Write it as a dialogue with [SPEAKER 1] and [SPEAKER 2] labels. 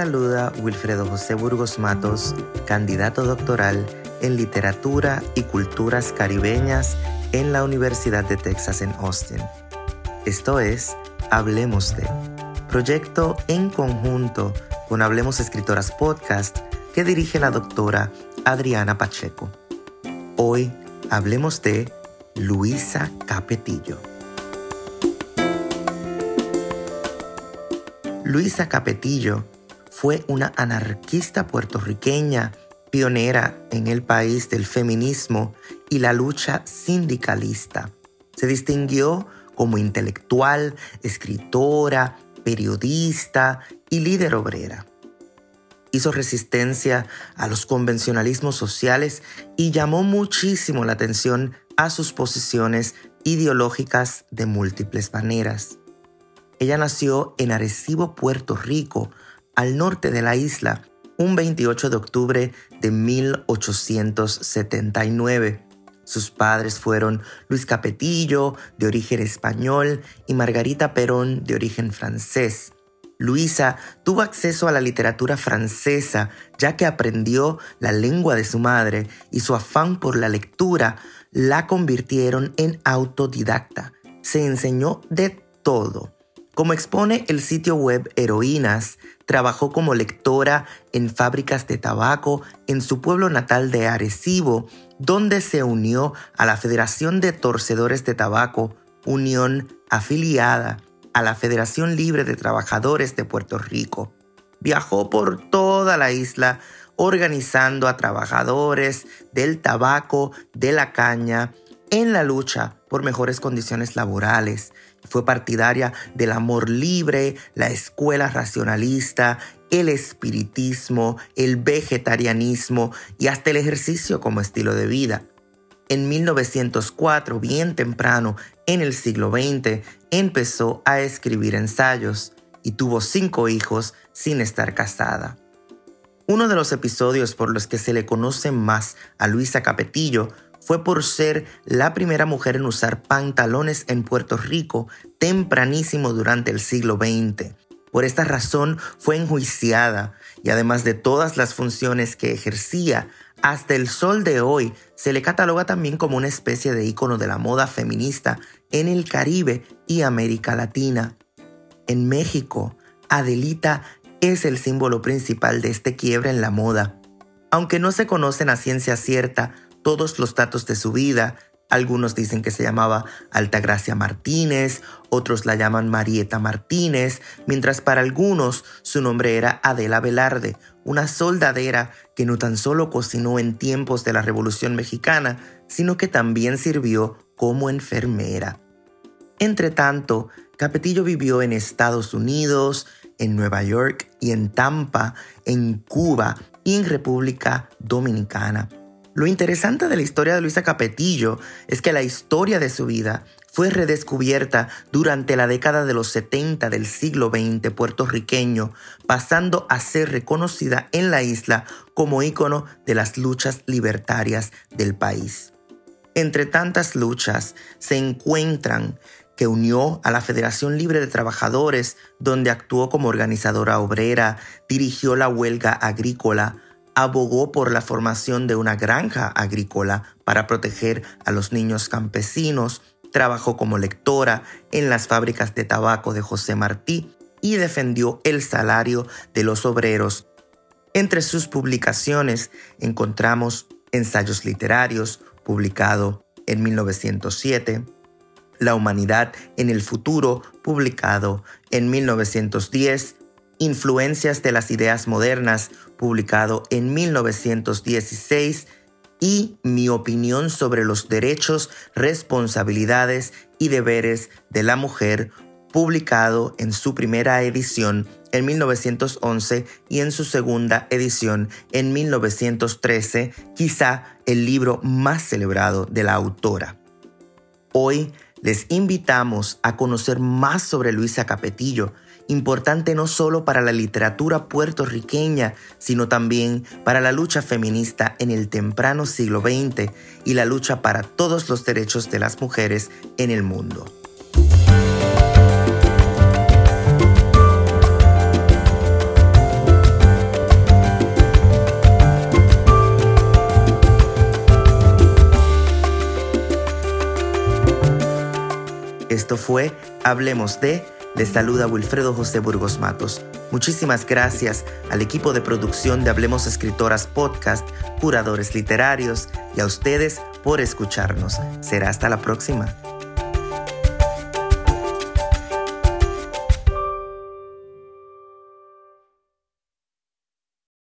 [SPEAKER 1] Saluda Wilfredo José Burgos Matos, candidato doctoral en Literatura y Culturas Caribeñas en la Universidad de Texas en Austin. Esto es Hablemos de, proyecto en conjunto con Hablemos Escritoras Podcast que dirige la doctora Adriana Pacheco. Hoy hablemos de Luisa Capetillo. Luisa Capetillo fue una anarquista puertorriqueña pionera en el país del feminismo y la lucha sindicalista. Se distinguió como intelectual, escritora, periodista y líder obrera. Hizo resistencia a los convencionalismos sociales y llamó muchísimo la atención a sus posiciones ideológicas de múltiples maneras. Ella nació en Arecibo, Puerto Rico, al norte de la isla, un 28 de octubre de 1879. Sus padres fueron Luis Capetillo, de origen español, y Margarita Perón, de origen francés. Luisa tuvo acceso a la literatura francesa ya que aprendió la lengua de su madre y su afán por la lectura la convirtieron en autodidacta. Se enseñó de todo. Como expone el sitio web Heroínas, trabajó como lectora en fábricas de tabaco en su pueblo natal de Arecibo, donde se unió a la Federación de Torcedores de Tabaco, unión afiliada a la Federación Libre de Trabajadores de Puerto Rico. Viajó por toda la isla organizando a trabajadores del tabaco, de la caña, en la lucha por mejores condiciones laborales. Fue partidaria del amor libre, la escuela racionalista, el espiritismo, el vegetarianismo y hasta el ejercicio como estilo de vida. En 1904, bien temprano en el siglo XX, empezó a escribir ensayos y tuvo cinco hijos sin estar casada. Uno de los episodios por los que se le conoce más a Luisa Capetillo fue por ser la primera mujer en usar pantalones en Puerto Rico tempranísimo durante el siglo XX. Por esta razón fue enjuiciada y además de todas las funciones que ejercía, hasta el sol de hoy se le cataloga también como una especie de ícono de la moda feminista en el Caribe y América Latina. En México, Adelita es el símbolo principal de este quiebre en la moda. Aunque no se conocen a ciencia cierta todos los datos de su vida. Algunos dicen que se llamaba Altagracia Martínez, otros la llaman Marieta Martínez, mientras para algunos su nombre era Adela Velarde, una soldadera que no tan solo cocinó en tiempos de la Revolución Mexicana, sino que también sirvió como enfermera. Entre tanto, Capetillo vivió en Estados Unidos, en Nueva York y en Tampa, en Cuba y en República Dominicana. Lo interesante de la historia de Luisa Capetillo es que la historia de su vida fue redescubierta durante la década de los 70 del siglo XX puertorriqueño, pasando a ser reconocida en la isla como ícono de las luchas libertarias del país. Entre tantas luchas se encuentran que unió a la Federación Libre de Trabajadores, donde actuó como organizadora obrera, dirigió la huelga agrícola, abogó por la formación de una granja agrícola para proteger a los niños campesinos, trabajó como lectora en las fábricas de tabaco de José Martí y defendió el salario de los obreros. Entre sus publicaciones encontramos ensayos literarios, publicado en 1907, La humanidad en el futuro, publicado en 1910, Influencias de las Ideas Modernas, publicado en 1916, y Mi opinión sobre los derechos, responsabilidades y deberes de la mujer, publicado en su primera edición en 1911 y en su segunda edición en 1913, quizá el libro más celebrado de la autora. Hoy les invitamos a conocer más sobre Luisa Capetillo, importante no solo para la literatura puertorriqueña, sino también para la lucha feminista en el temprano siglo XX y la lucha para todos los derechos de las mujeres en el mundo. Esto fue Hablemos de les saluda Wilfredo José Burgos Matos. Muchísimas gracias al equipo de producción de Hablemos Escritoras Podcast, curadores literarios y a ustedes por escucharnos. Será hasta la próxima.